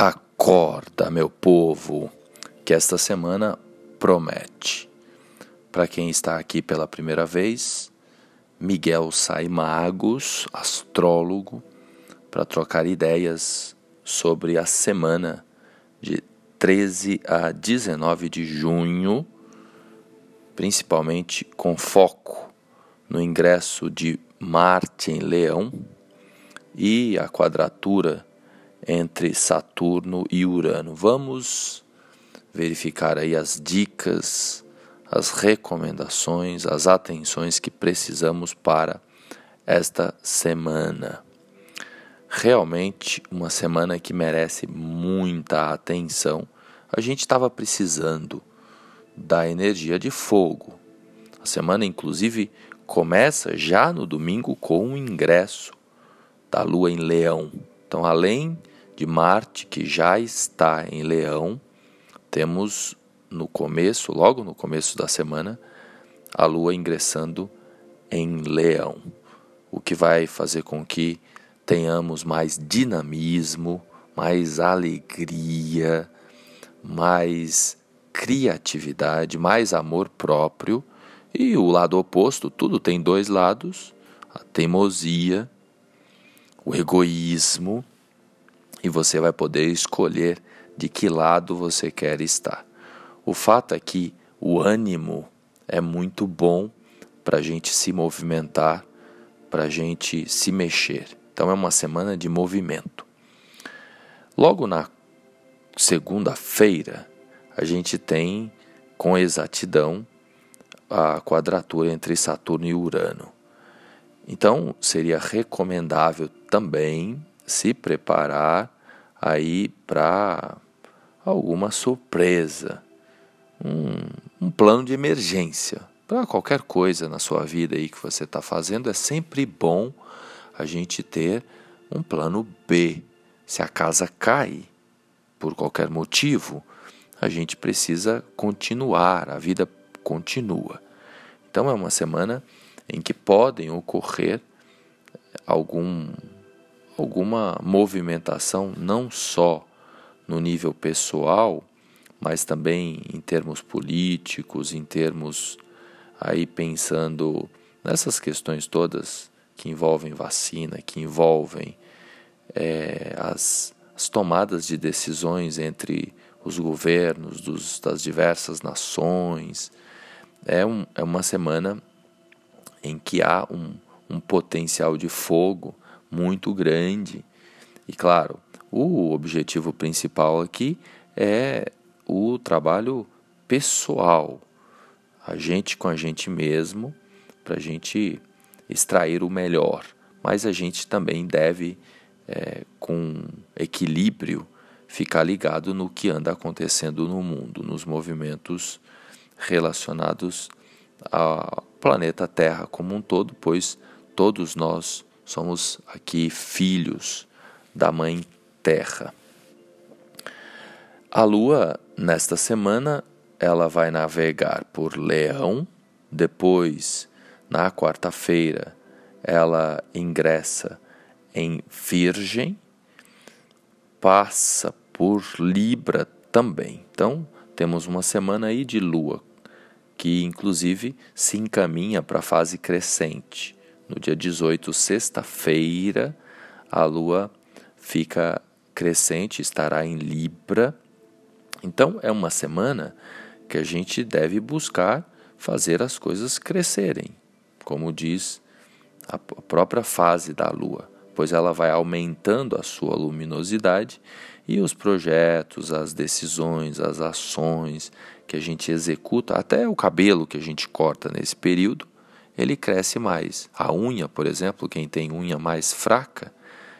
Acorda, meu povo, que esta semana promete. Para quem está aqui pela primeira vez, Miguel Sai Magos, astrólogo, para trocar ideias sobre a semana de 13 a 19 de junho, principalmente com foco no ingresso de Marte em Leão e a quadratura entre Saturno e Urano. Vamos verificar aí as dicas, as recomendações, as atenções que precisamos para esta semana. Realmente uma semana que merece muita atenção. A gente estava precisando da energia de fogo. A semana, inclusive, começa já no domingo com o ingresso da Lua em Leão. Então, além de Marte, que já está em Leão, temos no começo, logo no começo da semana, a Lua ingressando em Leão, o que vai fazer com que tenhamos mais dinamismo, mais alegria, mais criatividade, mais amor próprio. E o lado oposto, tudo tem dois lados: a teimosia o egoísmo e você vai poder escolher de que lado você quer estar. O fato é que o ânimo é muito bom para a gente se movimentar, para a gente se mexer. Então é uma semana de movimento. Logo na segunda-feira, a gente tem com exatidão a quadratura entre Saturno e Urano. Então, seria recomendável também se preparar aí para alguma surpresa, um, um plano de emergência para qualquer coisa na sua vida aí que você está fazendo. É sempre bom a gente ter um plano B. Se a casa cai por qualquer motivo, a gente precisa continuar, a vida continua. Então é uma semana em que podem ocorrer algum, alguma movimentação, não só no nível pessoal, mas também em termos políticos, em termos aí pensando nessas questões todas que envolvem vacina, que envolvem é, as, as, tomadas de decisões entre os governos dos, das diversas nações. É, um, é uma semana em que há um, um potencial de fogo muito grande. E claro, o objetivo principal aqui é o trabalho pessoal, a gente com a gente mesmo, para a gente extrair o melhor. Mas a gente também deve, é, com equilíbrio, ficar ligado no que anda acontecendo no mundo, nos movimentos relacionados ao planeta Terra como um todo, pois todos nós somos aqui filhos da Mãe Terra. A Lua, nesta semana, ela vai navegar por Leão, depois, na quarta-feira, ela ingressa em Virgem, passa por Libra também. Então, temos uma semana aí de Lua que inclusive se encaminha para a fase crescente. No dia 18, sexta-feira, a lua fica crescente, estará em Libra. Então, é uma semana que a gente deve buscar fazer as coisas crescerem, como diz a própria fase da lua, pois ela vai aumentando a sua luminosidade e os projetos, as decisões, as ações que a gente executa, até o cabelo que a gente corta nesse período, ele cresce mais. A unha, por exemplo, quem tem unha mais fraca,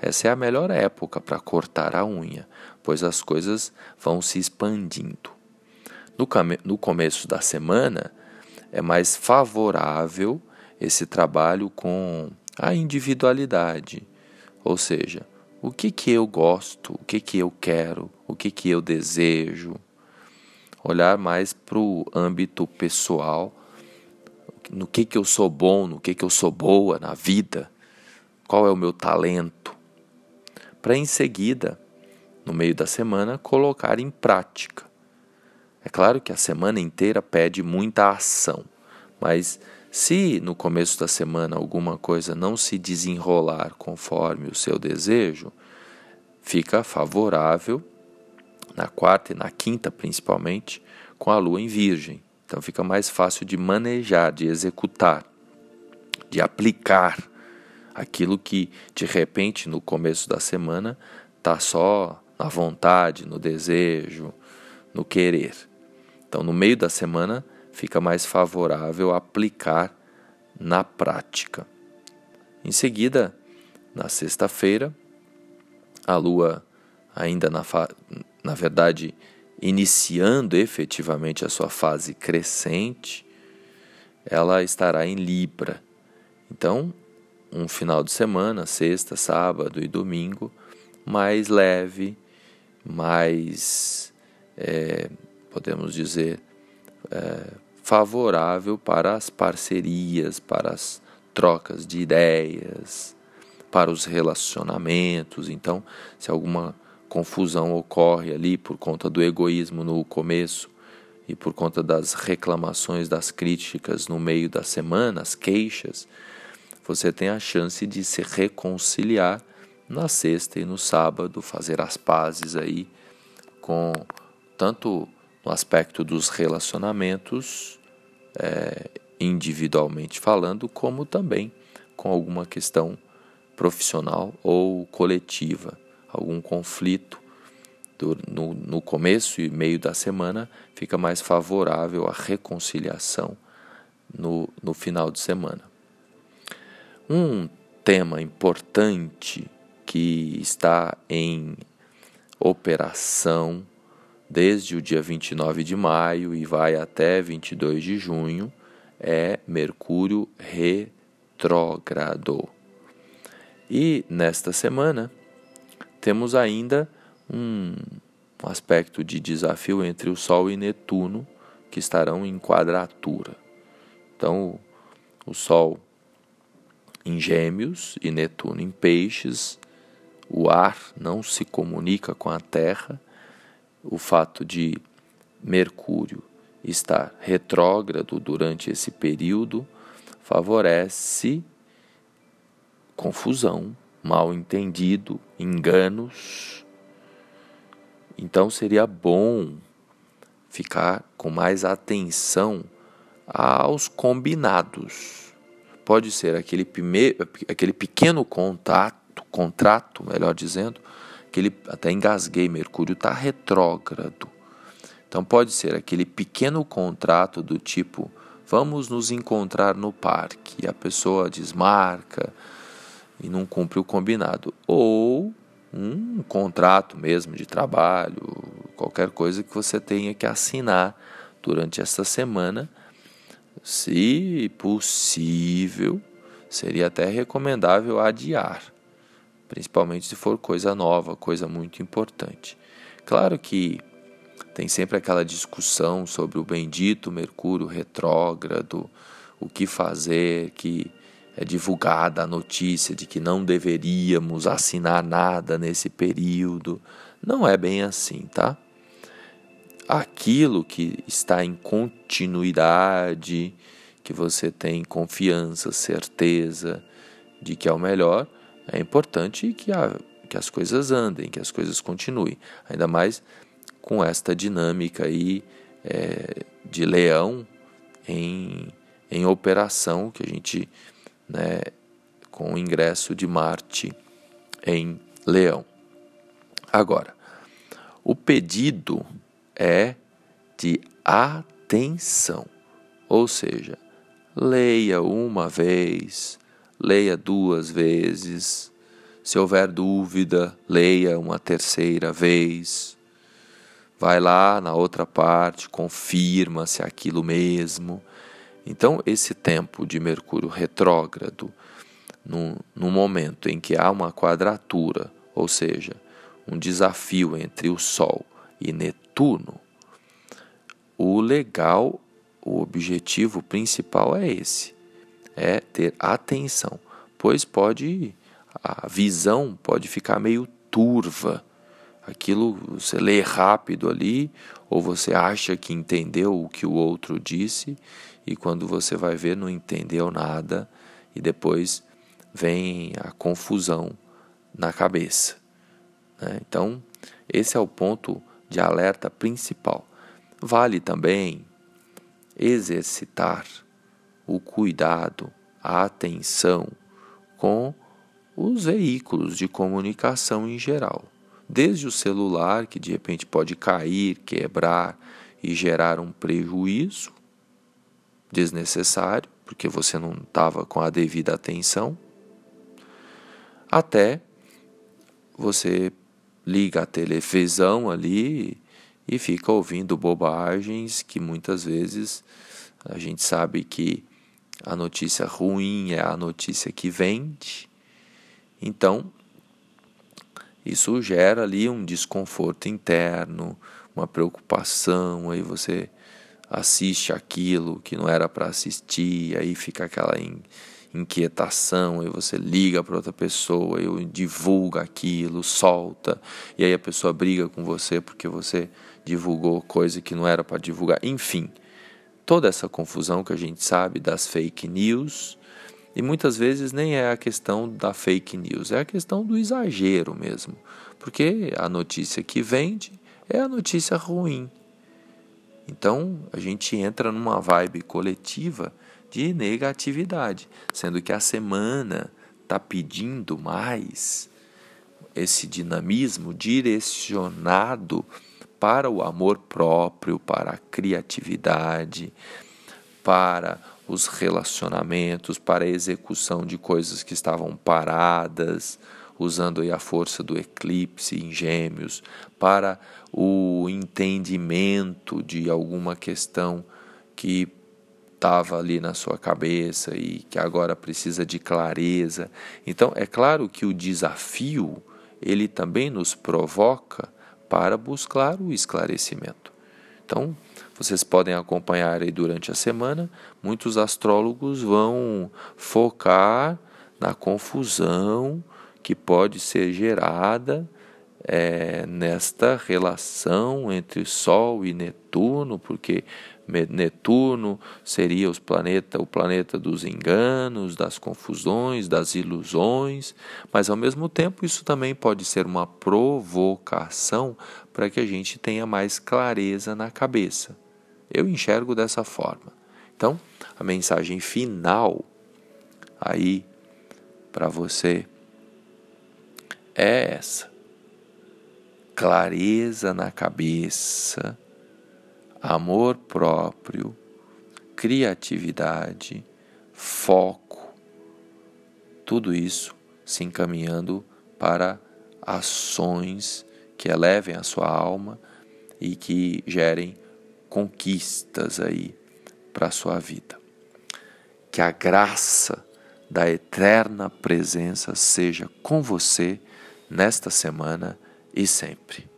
essa é a melhor época para cortar a unha, pois as coisas vão se expandindo. No, no começo da semana, é mais favorável esse trabalho com a individualidade, ou seja, o que, que eu gosto, o que, que eu quero, o que, que eu desejo. Olhar mais para o âmbito pessoal, no que, que eu sou bom, no que, que eu sou boa na vida, qual é o meu talento. Para em seguida, no meio da semana, colocar em prática. É claro que a semana inteira pede muita ação, mas se no começo da semana alguma coisa não se desenrolar conforme o seu desejo, fica favorável na quarta e na quinta principalmente com a lua em virgem. Então fica mais fácil de manejar, de executar, de aplicar aquilo que de repente no começo da semana está só na vontade, no desejo, no querer. Então no meio da semana fica mais favorável aplicar na prática. Em seguida, na sexta-feira, a lua ainda na, na verdade iniciando efetivamente a sua fase crescente, ela estará em Libra. Então, um final de semana, sexta, sábado e domingo, mais leve, mais, é, podemos dizer, é, favorável para as parcerias, para as trocas de ideias, para os relacionamentos. Então, se alguma confusão ocorre ali por conta do egoísmo no começo e por conta das reclamações, das críticas no meio da semana, as queixas, você tem a chance de se reconciliar na sexta e no sábado, fazer as pazes aí com tanto no aspecto dos relacionamentos, é, individualmente falando, como também com alguma questão profissional ou coletiva algum conflito no, no começo e meio da semana, fica mais favorável à reconciliação no, no final de semana. Um tema importante que está em operação desde o dia 29 de maio e vai até 22 de junho é Mercúrio retrógrado. E nesta semana temos ainda um aspecto de desafio entre o Sol e Netuno, que estarão em quadratura. Então, o Sol em Gêmeos e Netuno em Peixes, o ar não se comunica com a Terra, o fato de Mercúrio estar retrógrado durante esse período favorece confusão, mal entendido, enganos. Então seria bom ficar com mais atenção aos combinados. Pode ser aquele, primeiro, aquele pequeno contato, contrato, melhor dizendo, que ele até engasguei, Mercúrio está retrógrado. Então pode ser aquele pequeno contrato do tipo vamos nos encontrar no parque. E a pessoa desmarca, e não cumpre o combinado. Ou um contrato mesmo de trabalho, qualquer coisa que você tenha que assinar durante essa semana. Se possível, seria até recomendável adiar, principalmente se for coisa nova, coisa muito importante. Claro que tem sempre aquela discussão sobre o bendito Mercúrio retrógrado, o que fazer, que é divulgada a notícia de que não deveríamos assinar nada nesse período. Não é bem assim, tá? Aquilo que está em continuidade, que você tem confiança, certeza de que é o melhor, é importante que, a, que as coisas andem, que as coisas continuem. Ainda mais com esta dinâmica aí é, de leão em, em operação que a gente né, com o ingresso de Marte em Leão. Agora, o pedido é de atenção, ou seja, leia uma vez, leia duas vezes, se houver dúvida, leia uma terceira vez. Vai lá na outra parte, confirma se é aquilo mesmo. Então, esse tempo de Mercúrio retrógrado, no, no momento em que há uma quadratura, ou seja, um desafio entre o Sol e Netuno, o legal, o objetivo principal é esse: é ter atenção, pois pode a visão pode ficar meio turva, aquilo você lê rápido ali, ou você acha que entendeu o que o outro disse, e quando você vai ver, não entendeu nada, e depois vem a confusão na cabeça. Né? Então, esse é o ponto de alerta principal. Vale também exercitar o cuidado, a atenção com os veículos de comunicação em geral. Desde o celular, que de repente pode cair, quebrar e gerar um prejuízo desnecessário, porque você não estava com a devida atenção, até você liga a televisão ali e fica ouvindo bobagens que muitas vezes a gente sabe que a notícia ruim é a notícia que vende. Então, isso gera ali um desconforto interno, uma preocupação, aí você assiste aquilo que não era para assistir, aí fica aquela inquietação, aí você liga para outra pessoa, eu divulga aquilo, solta, e aí a pessoa briga com você porque você divulgou coisa que não era para divulgar. Enfim, toda essa confusão que a gente sabe das fake news, e muitas vezes nem é a questão da fake news, é a questão do exagero mesmo. Porque a notícia que vende é a notícia ruim. Então a gente entra numa vibe coletiva de negatividade, sendo que a semana está pedindo mais esse dinamismo direcionado para o amor próprio, para a criatividade, para os relacionamentos, para a execução de coisas que estavam paradas, usando a força do eclipse em Gêmeos, para o entendimento de alguma questão que estava ali na sua cabeça e que agora precisa de clareza. Então, é claro que o desafio ele também nos provoca para buscar o esclarecimento. Então, vocês podem acompanhar aí durante a semana, muitos astrólogos vão focar na confusão que pode ser gerada é, nesta relação entre Sol e Netuno, porque Netuno seria os planeta, o planeta dos enganos, das confusões, das ilusões, mas ao mesmo tempo isso também pode ser uma provocação para que a gente tenha mais clareza na cabeça. Eu enxergo dessa forma. Então, a mensagem final aí para você é essa clareza na cabeça, amor próprio, criatividade, foco, tudo isso se encaminhando para ações que elevem a sua alma e que gerem conquistas aí para a sua vida. Que a graça da eterna presença seja com você nesta semana e sempre.